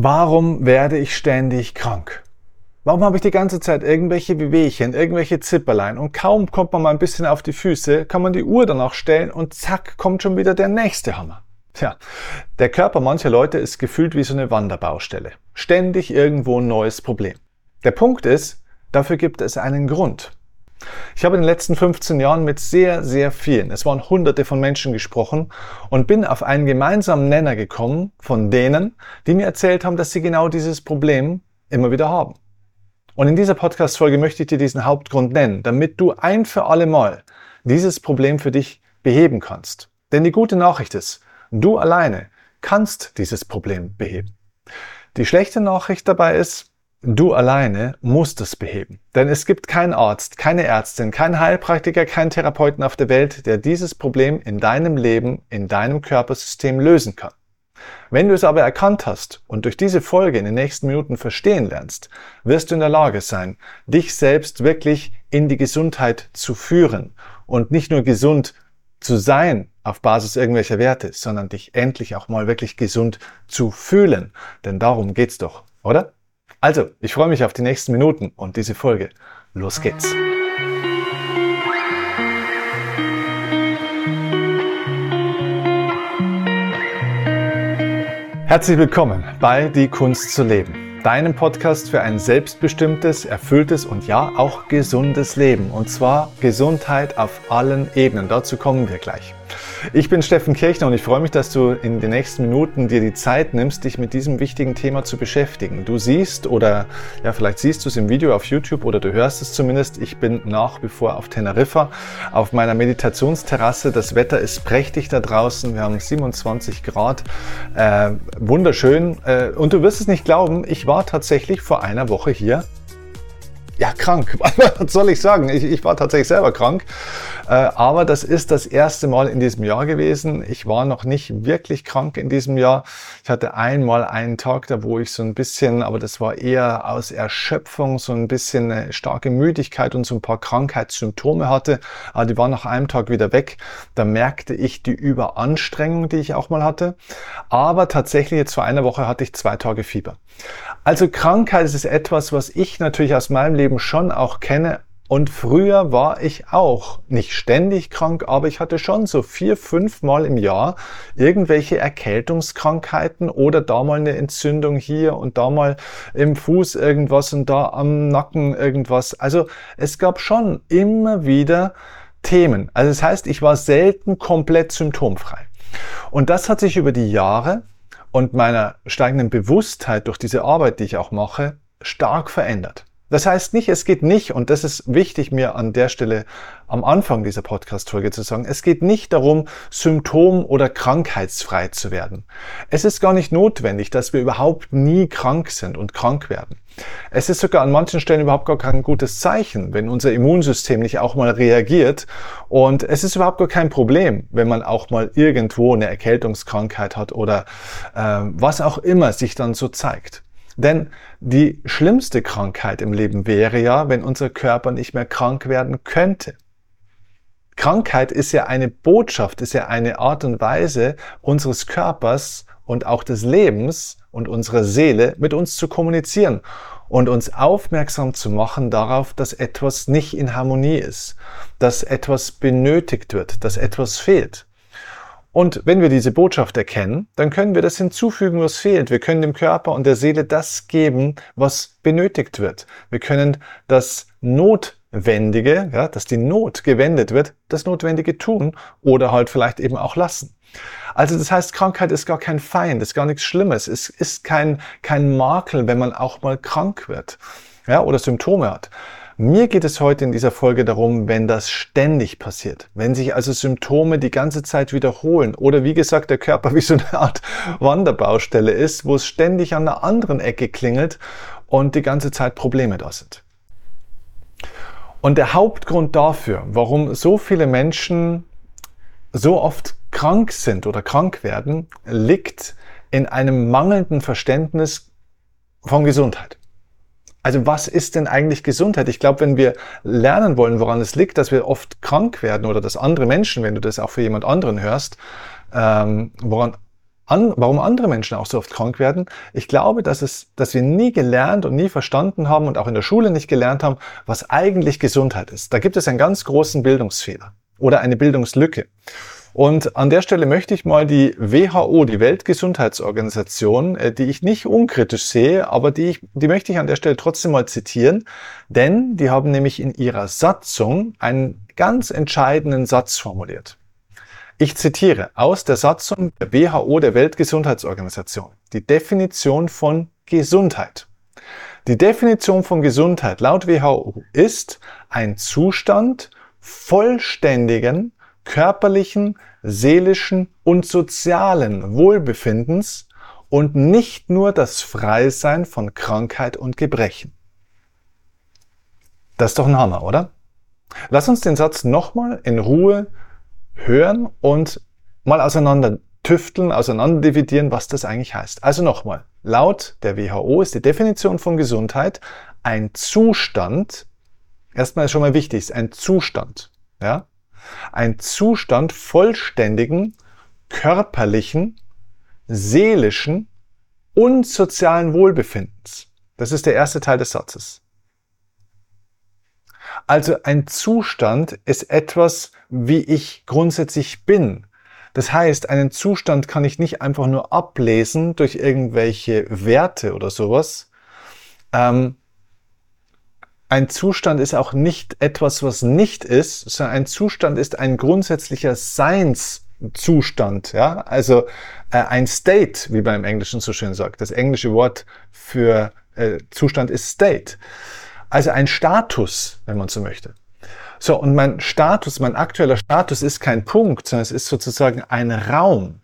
Warum werde ich ständig krank? Warum habe ich die ganze Zeit irgendwelche Wehwehchen, irgendwelche Zipperlein und kaum kommt man mal ein bisschen auf die Füße, kann man die Uhr danach stellen und zack, kommt schon wieder der nächste Hammer. Tja, der Körper mancher Leute ist gefühlt wie so eine Wanderbaustelle. Ständig irgendwo ein neues Problem. Der Punkt ist, dafür gibt es einen Grund. Ich habe in den letzten 15 Jahren mit sehr, sehr vielen, es waren hunderte von Menschen gesprochen und bin auf einen gemeinsamen Nenner gekommen von denen, die mir erzählt haben, dass sie genau dieses Problem immer wieder haben. Und in dieser Podcast-Folge möchte ich dir diesen Hauptgrund nennen, damit du ein für alle Mal dieses Problem für dich beheben kannst. Denn die gute Nachricht ist, du alleine kannst dieses Problem beheben. Die schlechte Nachricht dabei ist, Du alleine musst es beheben. Denn es gibt keinen Arzt, keine Ärztin, keinen Heilpraktiker, keinen Therapeuten auf der Welt, der dieses Problem in deinem Leben, in deinem Körpersystem lösen kann. Wenn du es aber erkannt hast und durch diese Folge in den nächsten Minuten verstehen lernst, wirst du in der Lage sein, dich selbst wirklich in die Gesundheit zu führen und nicht nur gesund zu sein auf Basis irgendwelcher Werte, sondern dich endlich auch mal wirklich gesund zu fühlen. Denn darum geht's doch, oder? Also, ich freue mich auf die nächsten Minuten und diese Folge. Los geht's! Herzlich willkommen bei Die Kunst zu leben, deinem Podcast für ein selbstbestimmtes, erfülltes und ja auch gesundes Leben. Und zwar Gesundheit auf allen Ebenen. Dazu kommen wir gleich. Ich bin Steffen Kirchner und ich freue mich, dass du in den nächsten Minuten dir die Zeit nimmst, dich mit diesem wichtigen Thema zu beschäftigen. Du siehst oder ja, vielleicht siehst du es im Video auf YouTube oder du hörst es zumindest. Ich bin nach wie vor auf Teneriffa auf meiner Meditationsterrasse. Das Wetter ist prächtig da draußen. Wir haben 27 Grad. Äh, wunderschön. Äh, und du wirst es nicht glauben, ich war tatsächlich vor einer Woche hier ja, krank. Was soll ich sagen? Ich, ich war tatsächlich selber krank. Äh, aber das ist das erste Mal in diesem Jahr gewesen. Ich war noch nicht wirklich krank in diesem Jahr. Ich hatte einmal einen Tag da, wo ich so ein bisschen, aber das war eher aus Erschöpfung, so ein bisschen eine starke Müdigkeit und so ein paar Krankheitssymptome hatte. Aber die waren nach einem Tag wieder weg. Da merkte ich die Überanstrengung, die ich auch mal hatte. Aber tatsächlich jetzt vor einer Woche hatte ich zwei Tage Fieber. Also Krankheit ist etwas, was ich natürlich aus meinem Leben schon auch kenne. Und früher war ich auch nicht ständig krank, aber ich hatte schon so vier, fünf Mal im Jahr irgendwelche Erkältungskrankheiten oder da mal eine Entzündung hier und da mal im Fuß irgendwas und da am Nacken irgendwas. Also es gab schon immer wieder Themen. Also das heißt, ich war selten komplett symptomfrei. Und das hat sich über die Jahre und meiner steigenden Bewusstheit durch diese Arbeit, die ich auch mache, stark verändert. Das heißt nicht, es geht nicht, und das ist wichtig mir an der Stelle am Anfang dieser Podcast-Folge zu sagen, es geht nicht darum, symptom- oder krankheitsfrei zu werden. Es ist gar nicht notwendig, dass wir überhaupt nie krank sind und krank werden. Es ist sogar an manchen Stellen überhaupt gar kein gutes Zeichen, wenn unser Immunsystem nicht auch mal reagiert. Und es ist überhaupt gar kein Problem, wenn man auch mal irgendwo eine Erkältungskrankheit hat oder äh, was auch immer sich dann so zeigt. Denn die schlimmste Krankheit im Leben wäre ja, wenn unser Körper nicht mehr krank werden könnte. Krankheit ist ja eine Botschaft, ist ja eine Art und Weise unseres Körpers und auch des Lebens und unserer Seele mit uns zu kommunizieren und uns aufmerksam zu machen darauf, dass etwas nicht in Harmonie ist, dass etwas benötigt wird, dass etwas fehlt. Und wenn wir diese Botschaft erkennen, dann können wir das hinzufügen, was fehlt. Wir können dem Körper und der Seele das geben, was benötigt wird. Wir können das Notwendige, ja, dass die Not gewendet wird, das Notwendige tun oder halt vielleicht eben auch lassen. Also das heißt, Krankheit ist gar kein Feind, ist gar nichts Schlimmes. Es ist kein, kein Makel, wenn man auch mal krank wird ja, oder Symptome hat. Mir geht es heute in dieser Folge darum, wenn das ständig passiert, wenn sich also Symptome die ganze Zeit wiederholen oder wie gesagt der Körper wie so eine Art Wanderbaustelle ist, wo es ständig an einer anderen Ecke klingelt und die ganze Zeit Probleme da sind. Und der Hauptgrund dafür, warum so viele Menschen so oft krank sind oder krank werden, liegt in einem mangelnden Verständnis von Gesundheit. Also was ist denn eigentlich Gesundheit? Ich glaube, wenn wir lernen wollen, woran es liegt, dass wir oft krank werden oder dass andere Menschen, wenn du das auch für jemand anderen hörst, ähm, woran an, warum andere Menschen auch so oft krank werden. Ich glaube, dass es, dass wir nie gelernt und nie verstanden haben und auch in der Schule nicht gelernt haben, was eigentlich Gesundheit ist. Da gibt es einen ganz großen Bildungsfehler oder eine Bildungslücke. Und an der Stelle möchte ich mal die WHO, die Weltgesundheitsorganisation, äh, die ich nicht unkritisch sehe, aber die, ich, die möchte ich an der Stelle trotzdem mal zitieren, denn die haben nämlich in ihrer Satzung einen ganz entscheidenden Satz formuliert. Ich zitiere aus der Satzung der WHO, der Weltgesundheitsorganisation, die Definition von Gesundheit. Die Definition von Gesundheit laut WHO ist ein Zustand vollständigen körperlichen, seelischen und sozialen Wohlbefindens und nicht nur das Freisein von Krankheit und Gebrechen. Das ist doch ein Hammer, oder? Lass uns den Satz nochmal in Ruhe hören und mal auseinander tüfteln, auseinander dividieren, was das eigentlich heißt. Also nochmal, laut der WHO ist die Definition von Gesundheit ein Zustand, erstmal ist schon mal wichtig, ist ein Zustand, ja? Ein Zustand vollständigen, körperlichen, seelischen und sozialen Wohlbefindens. Das ist der erste Teil des Satzes. Also ein Zustand ist etwas, wie ich grundsätzlich bin. Das heißt, einen Zustand kann ich nicht einfach nur ablesen durch irgendwelche Werte oder sowas. Ähm, ein Zustand ist auch nicht etwas, was nicht ist, sondern ein Zustand ist ein grundsätzlicher Seinszustand. Ja? Also äh, ein State, wie man im Englischen so schön sagt. Das englische Wort für äh, Zustand ist State. Also ein Status, wenn man so möchte. So, und mein Status, mein aktueller Status ist kein Punkt, sondern es ist sozusagen ein Raum.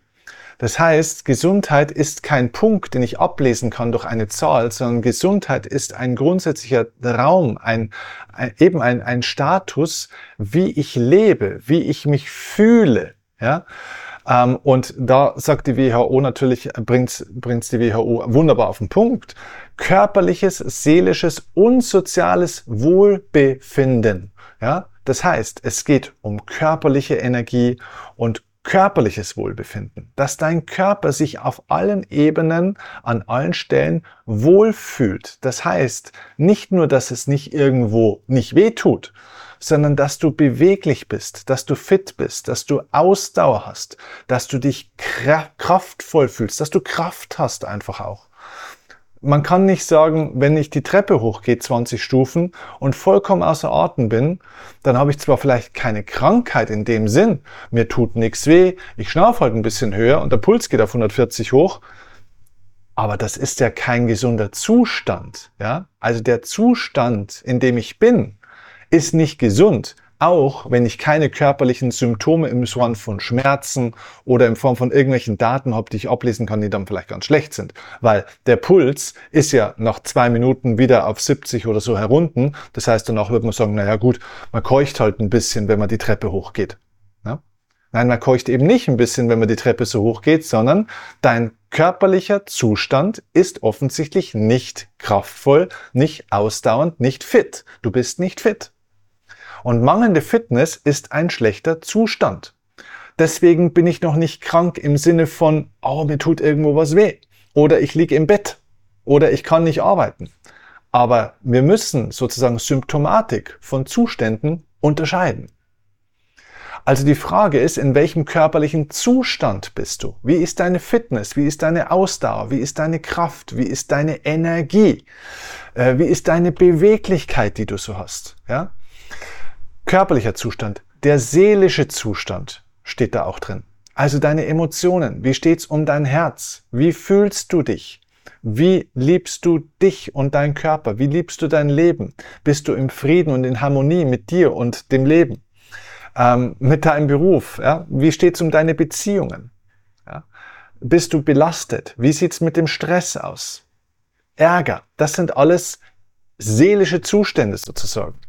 Das heißt, Gesundheit ist kein Punkt, den ich ablesen kann durch eine Zahl, sondern Gesundheit ist ein grundsätzlicher Raum, ein, ein eben ein, ein Status, wie ich lebe, wie ich mich fühle. Ja? Ähm, und da sagt die WHO natürlich, bringt bringt's die WHO wunderbar auf den Punkt. Körperliches, seelisches und soziales Wohlbefinden. Ja? Das heißt, es geht um körperliche Energie und körperliches Wohlbefinden, dass dein Körper sich auf allen Ebenen, an allen Stellen wohlfühlt. Das heißt, nicht nur, dass es nicht irgendwo nicht weh tut, sondern dass du beweglich bist, dass du fit bist, dass du Ausdauer hast, dass du dich kraftvoll fühlst, dass du Kraft hast einfach auch. Man kann nicht sagen, wenn ich die Treppe hochgehe, 20 Stufen und vollkommen außer Atem bin, dann habe ich zwar vielleicht keine Krankheit in dem Sinn, mir tut nichts weh, ich schnaufe halt ein bisschen höher und der Puls geht auf 140 hoch, aber das ist ja kein gesunder Zustand, ja? Also der Zustand, in dem ich bin, ist nicht gesund. Auch wenn ich keine körperlichen Symptome im Form von Schmerzen oder in Form von irgendwelchen Daten habe, die ich ablesen kann, die dann vielleicht ganz schlecht sind. Weil der Puls ist ja nach zwei Minuten wieder auf 70 oder so herunten. Das heißt, danach wird man sagen, naja gut, man keucht halt ein bisschen, wenn man die Treppe hochgeht. Ja? Nein, man keucht eben nicht ein bisschen, wenn man die Treppe so hoch geht, sondern dein körperlicher Zustand ist offensichtlich nicht kraftvoll, nicht ausdauernd, nicht fit. Du bist nicht fit. Und mangelnde Fitness ist ein schlechter Zustand. Deswegen bin ich noch nicht krank im Sinne von, oh, mir tut irgendwo was weh. Oder ich liege im Bett. Oder ich kann nicht arbeiten. Aber wir müssen sozusagen Symptomatik von Zuständen unterscheiden. Also die Frage ist, in welchem körperlichen Zustand bist du? Wie ist deine Fitness? Wie ist deine Ausdauer? Wie ist deine Kraft? Wie ist deine Energie? Äh, wie ist deine Beweglichkeit, die du so hast? Ja? Körperlicher Zustand, der seelische Zustand steht da auch drin. Also deine Emotionen. Wie steht's um dein Herz? Wie fühlst du dich? Wie liebst du dich und deinen Körper? Wie liebst du dein Leben? Bist du im Frieden und in Harmonie mit dir und dem Leben? Ähm, mit deinem Beruf? Ja? Wie steht's um deine Beziehungen? Ja? Bist du belastet? Wie sieht's mit dem Stress aus? Ärger. Das sind alles seelische Zustände sozusagen.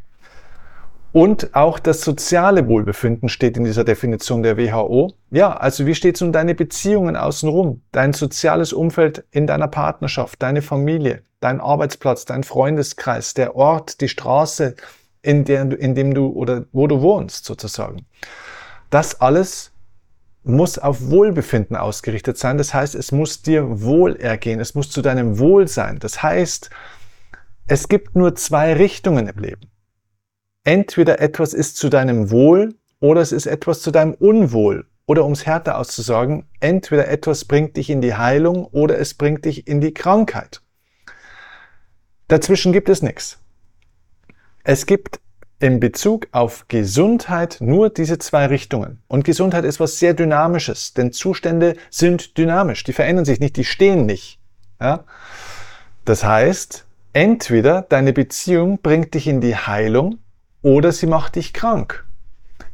Und auch das soziale Wohlbefinden steht in dieser Definition der WHO. Ja, also wie steht es um deine Beziehungen außenrum, dein soziales Umfeld in deiner Partnerschaft, deine Familie, dein Arbeitsplatz, dein Freundeskreis, der Ort, die Straße, in, der, in dem du oder wo du wohnst sozusagen. Das alles muss auf Wohlbefinden ausgerichtet sein. Das heißt, es muss dir wohlergehen. Es muss zu deinem Wohl sein. Das heißt, es gibt nur zwei Richtungen im Leben. Entweder etwas ist zu deinem Wohl oder es ist etwas zu deinem Unwohl. Oder um es härter auszusagen, entweder etwas bringt dich in die Heilung oder es bringt dich in die Krankheit. Dazwischen gibt es nichts. Es gibt in Bezug auf Gesundheit nur diese zwei Richtungen. Und Gesundheit ist was sehr Dynamisches, denn Zustände sind dynamisch, die verändern sich nicht, die stehen nicht. Ja? Das heißt, entweder deine Beziehung bringt dich in die Heilung oder sie macht dich krank.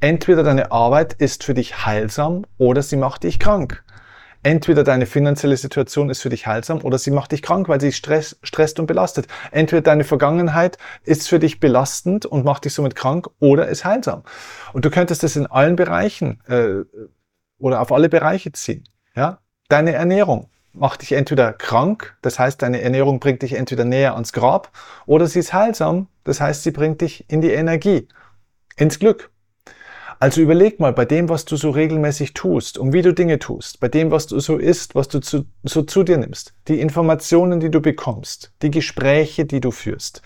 Entweder deine Arbeit ist für dich heilsam oder sie macht dich krank. Entweder deine finanzielle Situation ist für dich heilsam oder sie macht dich krank, weil sie stress, stresst und belastet. Entweder deine Vergangenheit ist für dich belastend und macht dich somit krank oder ist heilsam. Und du könntest das in allen Bereichen äh, oder auf alle Bereiche ziehen. Ja? Deine Ernährung macht dich entweder krank, das heißt, deine Ernährung bringt dich entweder näher ans Grab, oder sie ist heilsam, das heißt, sie bringt dich in die Energie, ins Glück. Also überleg mal bei dem, was du so regelmäßig tust und wie du Dinge tust, bei dem, was du so isst, was du zu, so zu dir nimmst, die Informationen, die du bekommst, die Gespräche, die du führst.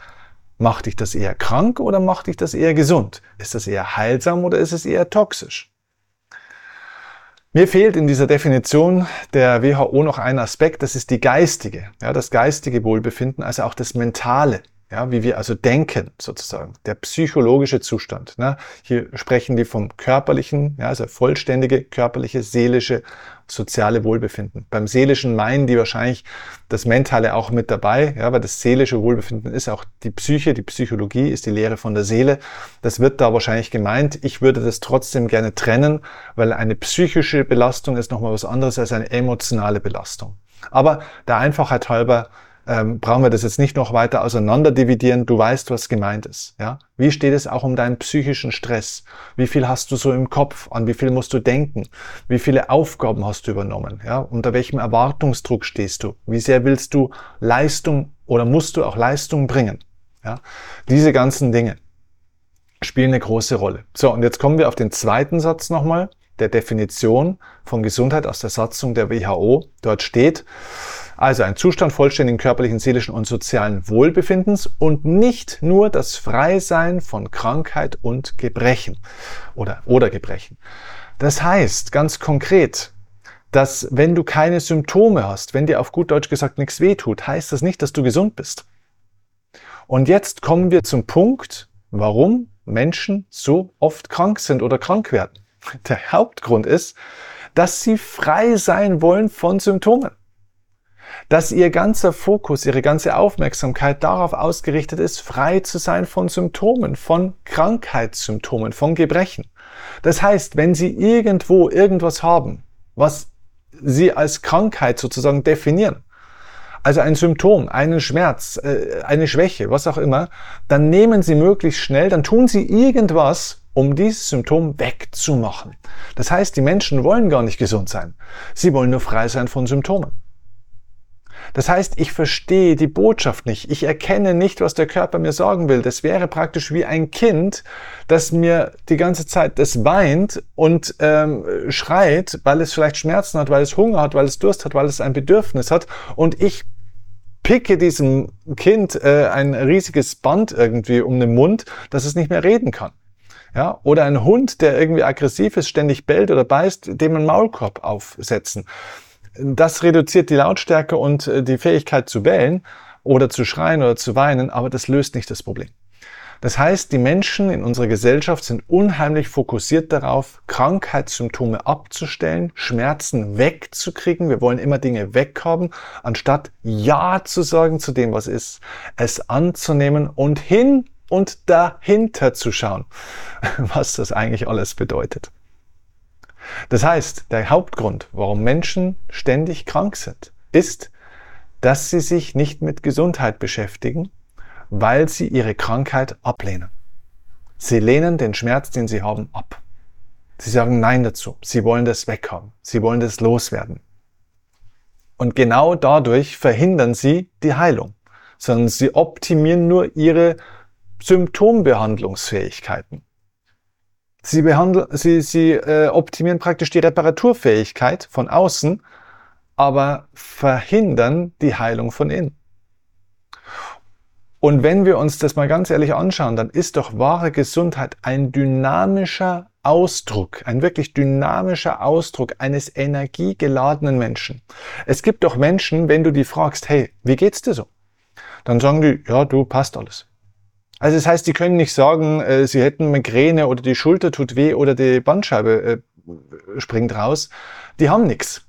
Macht dich das eher krank oder macht dich das eher gesund? Ist das eher heilsam oder ist es eher toxisch? Mir fehlt in dieser Definition der WHO noch ein Aspekt, das ist die geistige, ja, das geistige Wohlbefinden, also auch das mentale ja, wie wir also denken sozusagen, der psychologische Zustand. Ne? Hier sprechen die vom körperlichen, ja, also vollständige körperliche, seelische, soziale Wohlbefinden. Beim seelischen meinen die wahrscheinlich das Mentale auch mit dabei, ja, weil das seelische Wohlbefinden ist auch die Psyche, die Psychologie ist die Lehre von der Seele. Das wird da wahrscheinlich gemeint. Ich würde das trotzdem gerne trennen, weil eine psychische Belastung ist nochmal was anderes als eine emotionale Belastung. Aber der Einfachheit halber ähm, brauchen wir das jetzt nicht noch weiter auseinander dividieren. Du weißt, was gemeint ist. Ja? Wie steht es auch um deinen psychischen Stress? Wie viel hast du so im Kopf? An wie viel musst du denken? Wie viele Aufgaben hast du übernommen? Ja? Unter welchem Erwartungsdruck stehst du? Wie sehr willst du Leistung oder musst du auch Leistung bringen? Ja? Diese ganzen Dinge spielen eine große Rolle. So, und jetzt kommen wir auf den zweiten Satz nochmal, der Definition von Gesundheit aus der Satzung der WHO. Dort steht, also ein Zustand vollständigen körperlichen, seelischen und sozialen Wohlbefindens und nicht nur das Freisein von Krankheit und Gebrechen oder, oder Gebrechen. Das heißt ganz konkret, dass wenn du keine Symptome hast, wenn dir auf gut Deutsch gesagt nichts wehtut, heißt das nicht, dass du gesund bist. Und jetzt kommen wir zum Punkt, warum Menschen so oft krank sind oder krank werden. Der Hauptgrund ist, dass sie frei sein wollen von Symptomen dass ihr ganzer Fokus, ihre ganze Aufmerksamkeit darauf ausgerichtet ist, frei zu sein von Symptomen, von Krankheitssymptomen, von Gebrechen. Das heißt, wenn sie irgendwo irgendwas haben, was sie als Krankheit sozusagen definieren, also ein Symptom, einen Schmerz, äh, eine Schwäche, was auch immer, dann nehmen sie möglichst schnell, dann tun sie irgendwas, um dieses Symptom wegzumachen. Das heißt, die Menschen wollen gar nicht gesund sein. Sie wollen nur frei sein von Symptomen. Das heißt, ich verstehe die Botschaft nicht. Ich erkenne nicht, was der Körper mir sagen will. Das wäre praktisch wie ein Kind, das mir die ganze Zeit das weint und ähm, schreit, weil es vielleicht Schmerzen hat, weil es Hunger hat, weil es Durst hat, weil es ein Bedürfnis hat. Und ich picke diesem Kind äh, ein riesiges Band irgendwie um den Mund, dass es nicht mehr reden kann. Ja, oder ein Hund, der irgendwie aggressiv ist, ständig bellt oder beißt, dem einen Maulkorb aufsetzen. Das reduziert die Lautstärke und äh, die Fähigkeit zu bellen oder zu schreien oder zu weinen, aber das löst nicht das Problem. Das heißt, die Menschen in unserer Gesellschaft sind unheimlich fokussiert darauf, Krankheitssymptome abzustellen, Schmerzen wegzukriegen. Wir wollen immer Dinge weghaben, anstatt Ja zu sagen zu dem, was ist, es anzunehmen und hin und dahinter zu schauen, was das eigentlich alles bedeutet. Das heißt, der Hauptgrund, warum Menschen ständig krank sind, ist, dass sie sich nicht mit Gesundheit beschäftigen, weil sie ihre Krankheit ablehnen. Sie lehnen den Schmerz, den sie haben, ab. Sie sagen Nein dazu. Sie wollen das weghaben. Sie wollen das loswerden. Und genau dadurch verhindern sie die Heilung, sondern sie optimieren nur ihre Symptombehandlungsfähigkeiten. Sie, behandeln, sie, sie äh, optimieren praktisch die Reparaturfähigkeit von außen, aber verhindern die Heilung von innen. Und wenn wir uns das mal ganz ehrlich anschauen, dann ist doch wahre Gesundheit ein dynamischer Ausdruck, ein wirklich dynamischer Ausdruck eines energiegeladenen Menschen. Es gibt doch Menschen, wenn du die fragst, hey, wie geht's dir so? Dann sagen die, ja, du passt alles. Also das heißt, die können nicht sagen, äh, sie hätten Migräne oder die Schulter tut weh oder die Bandscheibe äh, springt raus. Die haben nichts.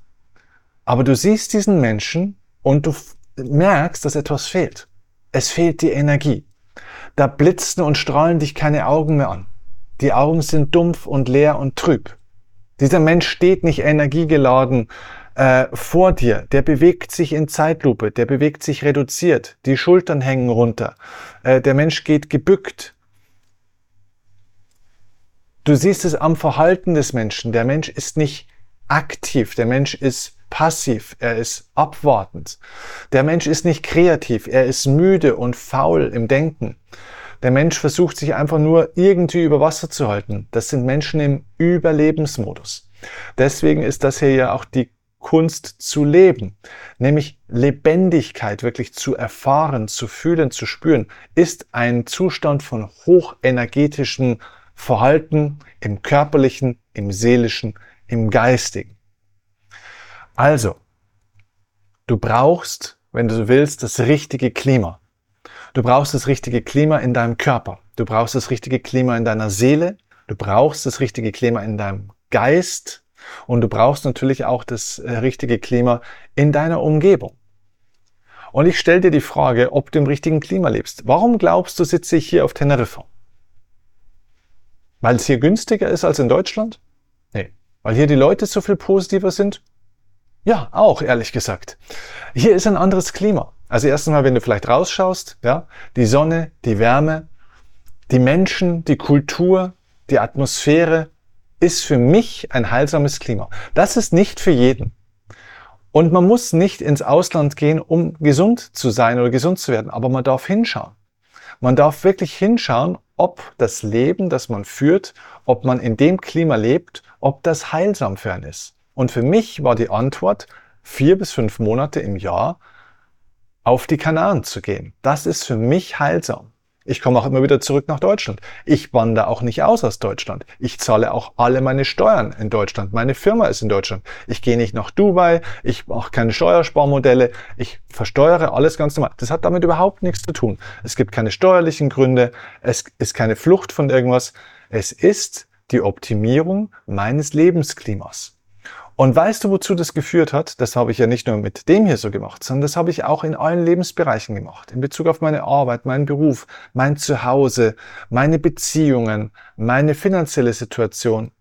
Aber du siehst diesen Menschen und du merkst, dass etwas fehlt. Es fehlt die Energie. Da blitzen und strahlen dich keine Augen mehr an. Die Augen sind dumpf und leer und trüb. Dieser Mensch steht nicht energiegeladen äh, vor dir. Der bewegt sich in Zeitlupe, der bewegt sich reduziert. Die Schultern hängen runter. Äh, der Mensch geht gebückt. Du siehst es am Verhalten des Menschen. Der Mensch ist nicht aktiv. Der Mensch ist passiv. Er ist abwartend. Der Mensch ist nicht kreativ. Er ist müde und faul im Denken. Der Mensch versucht sich einfach nur irgendwie über Wasser zu halten. Das sind Menschen im Überlebensmodus. Deswegen ist das hier ja auch die Kunst zu leben, nämlich Lebendigkeit wirklich zu erfahren, zu fühlen, zu spüren, ist ein Zustand von hochenergetischem Verhalten im körperlichen, im seelischen, im geistigen. Also, du brauchst, wenn du willst, das richtige Klima. Du brauchst das richtige Klima in deinem Körper. Du brauchst das richtige Klima in deiner Seele. Du brauchst das richtige Klima in deinem Geist. Und du brauchst natürlich auch das äh, richtige Klima in deiner Umgebung. Und ich stelle dir die Frage, ob du im richtigen Klima lebst. Warum glaubst du, sitze ich hier auf Teneriffa? Weil es hier günstiger ist als in Deutschland? Nee. Weil hier die Leute so viel positiver sind? Ja, auch, ehrlich gesagt. Hier ist ein anderes Klima. Also erstens mal, wenn du vielleicht rausschaust, ja, die Sonne, die Wärme, die Menschen, die Kultur, die Atmosphäre ist für mich ein heilsames Klima. Das ist nicht für jeden. Und man muss nicht ins Ausland gehen, um gesund zu sein oder gesund zu werden, aber man darf hinschauen. Man darf wirklich hinschauen, ob das Leben, das man führt, ob man in dem Klima lebt, ob das heilsam für einen ist. Und für mich war die Antwort, vier bis fünf Monate im Jahr auf die Kanaren zu gehen. Das ist für mich heilsam. Ich komme auch immer wieder zurück nach Deutschland. Ich wandere auch nicht aus aus Deutschland. Ich zahle auch alle meine Steuern in Deutschland. Meine Firma ist in Deutschland. Ich gehe nicht nach Dubai. Ich mache keine Steuersparmodelle. Ich versteuere alles ganz normal. Das hat damit überhaupt nichts zu tun. Es gibt keine steuerlichen Gründe. Es ist keine Flucht von irgendwas. Es ist die Optimierung meines Lebensklimas. Und weißt du, wozu das geführt hat? Das habe ich ja nicht nur mit dem hier so gemacht, sondern das habe ich auch in allen Lebensbereichen gemacht. In Bezug auf meine Arbeit, meinen Beruf, mein Zuhause, meine Beziehungen, meine finanzielle Situation,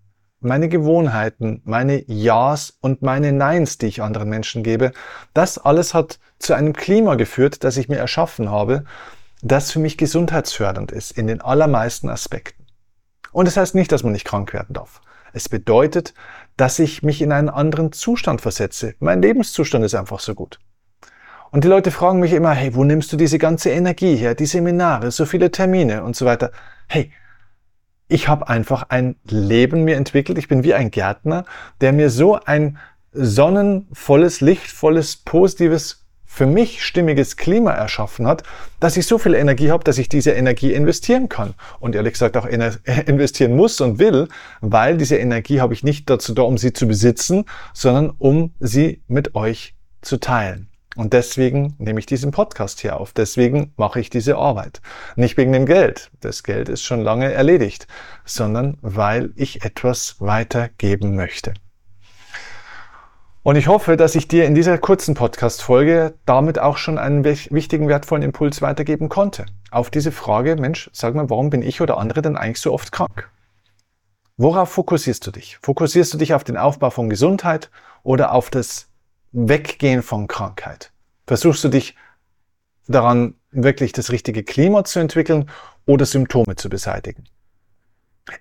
meine Gewohnheiten, meine Ja's und meine Neins, die ich anderen Menschen gebe. Das alles hat zu einem Klima geführt, das ich mir erschaffen habe, das für mich gesundheitsfördernd ist in den allermeisten Aspekten. Und das heißt nicht, dass man nicht krank werden darf. Es bedeutet, dass ich mich in einen anderen Zustand versetze. Mein Lebenszustand ist einfach so gut. Und die Leute fragen mich immer, hey, wo nimmst du diese ganze Energie her, die Seminare, so viele Termine und so weiter. Hey, ich habe einfach ein Leben mir entwickelt. Ich bin wie ein Gärtner, der mir so ein sonnenvolles, lichtvolles, positives für mich stimmiges Klima erschaffen hat, dass ich so viel Energie habe, dass ich diese Energie investieren kann. Und ehrlich gesagt auch investieren muss und will, weil diese Energie habe ich nicht dazu da, um sie zu besitzen, sondern um sie mit euch zu teilen. Und deswegen nehme ich diesen Podcast hier auf. Deswegen mache ich diese Arbeit. Nicht wegen dem Geld. Das Geld ist schon lange erledigt, sondern weil ich etwas weitergeben möchte. Und ich hoffe, dass ich dir in dieser kurzen Podcast-Folge damit auch schon einen wichtigen, wertvollen Impuls weitergeben konnte. Auf diese Frage, Mensch, sag mal, warum bin ich oder andere denn eigentlich so oft krank? Worauf fokussierst du dich? Fokussierst du dich auf den Aufbau von Gesundheit oder auf das Weggehen von Krankheit? Versuchst du dich daran, wirklich das richtige Klima zu entwickeln oder Symptome zu beseitigen?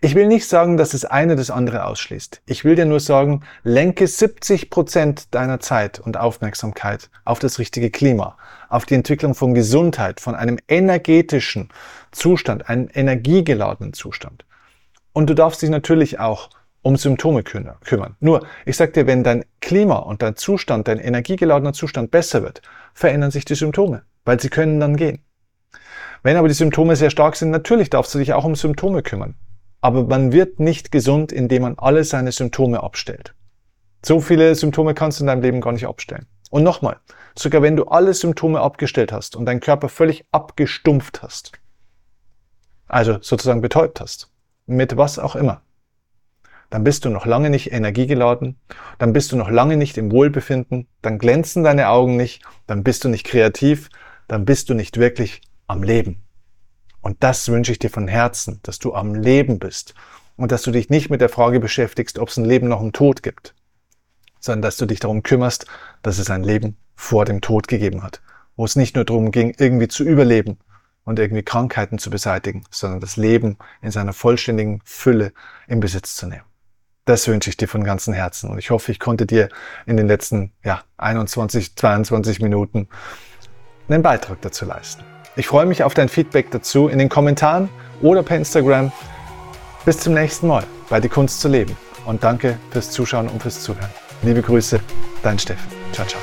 Ich will nicht sagen, dass das eine das andere ausschließt. Ich will dir nur sagen, lenke 70 Prozent deiner Zeit und Aufmerksamkeit auf das richtige Klima, auf die Entwicklung von Gesundheit, von einem energetischen Zustand, einem energiegeladenen Zustand. Und du darfst dich natürlich auch um Symptome kümmern. Nur, ich sag dir, wenn dein Klima und dein Zustand, dein energiegeladener Zustand besser wird, verändern sich die Symptome, weil sie können dann gehen. Wenn aber die Symptome sehr stark sind, natürlich darfst du dich auch um Symptome kümmern. Aber man wird nicht gesund, indem man alle seine Symptome abstellt. So viele Symptome kannst du in deinem Leben gar nicht abstellen. Und nochmal, sogar wenn du alle Symptome abgestellt hast und deinen Körper völlig abgestumpft hast, also sozusagen betäubt hast, mit was auch immer, dann bist du noch lange nicht energiegeladen, dann bist du noch lange nicht im Wohlbefinden, dann glänzen deine Augen nicht, dann bist du nicht kreativ, dann bist du nicht wirklich am Leben. Und das wünsche ich dir von Herzen, dass du am Leben bist und dass du dich nicht mit der Frage beschäftigst, ob es ein Leben nach dem Tod gibt, sondern dass du dich darum kümmerst, dass es ein Leben vor dem Tod gegeben hat, wo es nicht nur darum ging, irgendwie zu überleben und irgendwie Krankheiten zu beseitigen, sondern das Leben in seiner vollständigen Fülle in Besitz zu nehmen. Das wünsche ich dir von ganzem Herzen. Und ich hoffe, ich konnte dir in den letzten ja, 21, 22 Minuten einen Beitrag dazu leisten. Ich freue mich auf dein Feedback dazu in den Kommentaren oder per Instagram. Bis zum nächsten Mal bei Die Kunst zu leben. Und danke fürs Zuschauen und fürs Zuhören. Liebe Grüße, dein Steffen. Ciao, ciao.